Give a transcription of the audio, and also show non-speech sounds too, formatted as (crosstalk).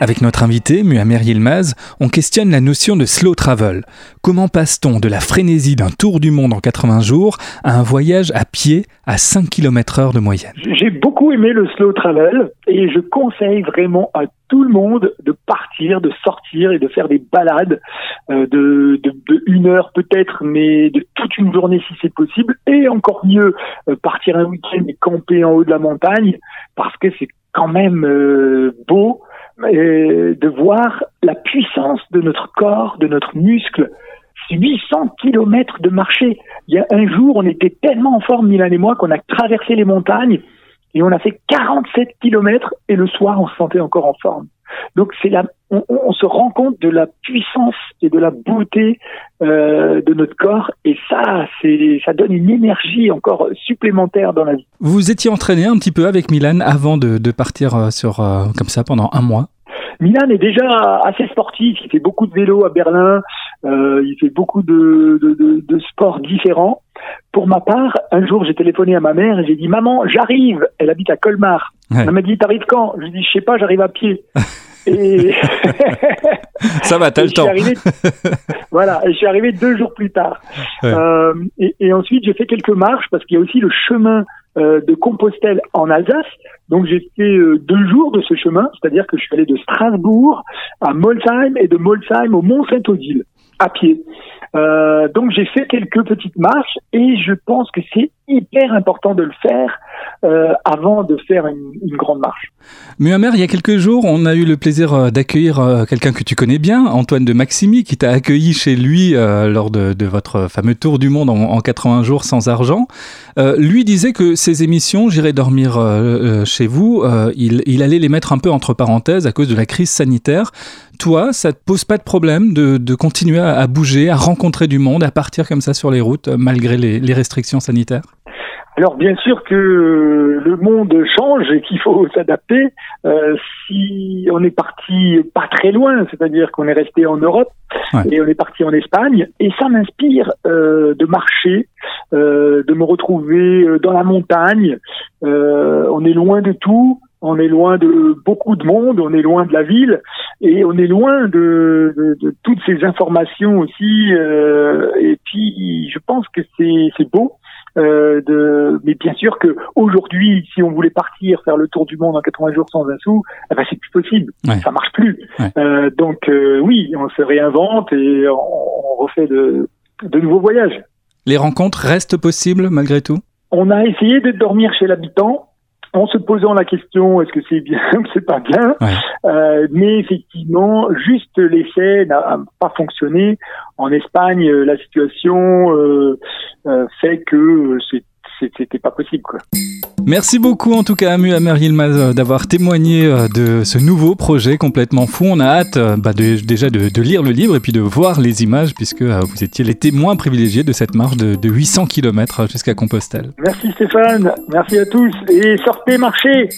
Avec notre invité, Muammer Yilmaz, on questionne la notion de slow travel. Comment passe-t-on de la frénésie d'un tour du monde en 80 jours à un voyage à pied à 5 km heure de moyenne? J'ai beaucoup aimé le slow travel et je conseille vraiment à tout le monde de partir, de sortir et de faire des balades euh, de, une heure peut-être, mais de toute une journée si c'est possible. Et encore mieux, euh, partir un week-end et camper en haut de la montagne parce que c'est quand même euh, beau de voir la puissance de notre corps, de notre muscle. 800 kilomètres de marché. Il y a un jour, on était tellement en forme, Milan et moi, qu'on a traversé les montagnes et on a fait 47 kilomètres et le soir, on se sentait encore en forme. Donc c'est la, on, se rend compte de la puissance et de la beauté euh, de notre corps et ça, c'est, ça donne une énergie encore supplémentaire dans la vie. Vous étiez entraîné un petit peu avec Milan avant de, de partir euh, sur euh, comme ça pendant un mois. Milan est déjà assez sportif. Il fait beaucoup de vélo à Berlin. Euh, il fait beaucoup de, de, de, de, sports différents. Pour ma part, un jour, j'ai téléphoné à ma mère et j'ai dit Maman, j'arrive. Elle habite à Colmar. Elle m'a dit T'arrives quand? Je lui ai dit Je sais pas, j'arrive à pied. (laughs) Et ça va, t'as le temps. (laughs) voilà, et je suis arrivé deux jours plus tard. Euh, et, et, ensuite, j'ai fait quelques marches parce qu'il y a aussi le chemin euh, de Compostelle en Alsace. Donc j'ai fait euh, deux jours de ce chemin, c'est-à-dire que je suis allé de Strasbourg à Molsheim et de Molsheim au Mont-Saint-Odile à pied. Euh, donc j'ai fait quelques petites marches et je pense que c'est hyper important de le faire euh, avant de faire une, une grande marche. Muammer, il y a quelques jours, on a eu le plaisir euh, d'accueillir euh, quelqu'un que tu connais bien, Antoine de Maximi, qui t'a accueilli chez lui euh, lors de, de, votre fameux tour du monde en, en 80 jours sans argent. Euh, lui disait que ces émissions, J'irai dormir chez vous, il, il, allait les mettre un peu entre parenthèses à cause de la crise sanitaire. Toi, ça te pose pas de problème de, de continuer à, à, bouger, à rencontrer du monde, à partir comme ça sur les routes, malgré les, les restrictions sanitaires? Alors bien sûr que le monde change et qu'il faut (laughs) s'adapter. Euh, si on est parti pas très loin, c'est-à-dire qu'on est resté en Europe ouais. et on est parti en Espagne, et ça m'inspire euh, de marcher, euh, de me retrouver euh, dans la montagne. Euh, on est loin de tout. On est loin de beaucoup de monde, on est loin de la ville et on est loin de, de, de toutes ces informations aussi. Euh, et puis, je pense que c'est beau bien sûr que aujourd'hui, si on voulait partir faire le tour du monde en 80 jours sans un sou, eh ben c'est plus possible. Ouais. Ça marche plus. Ouais. Euh, donc euh, oui, on se réinvente et on, refait de, de nouveaux voyages. Les rencontres restent possibles malgré tout? On a essayé de dormir chez l'habitant en se posant la question est-ce que c'est bien ou c'est pas bien? Ouais. euh, mais effectivement juste l'essai n'a pas fonctionné en Espagne la situation euh, euh, fait que c'était pas possible quoi. Merci beaucoup en tout cas à Muammer Yilmaz d'avoir témoigné de ce nouveau projet complètement fou. On a hâte bah, de, déjà de, de, lire le livre et puis de voir les images puisque vous étiez les témoins privilégiés de cette marche de, de 800 km jusqu'à Compostelle. Merci Stéphane, merci à tous et sortez marcher